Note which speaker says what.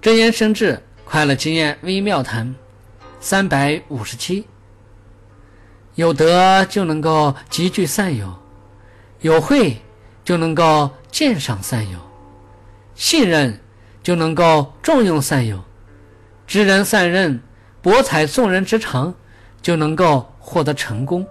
Speaker 1: 真言生智，快乐经验微妙谈，三百五十七。有德就能够集聚善友，有慧就能够鉴赏善友，信任就能够重用善友，知人善任，博采众人之长，就能够获得成功。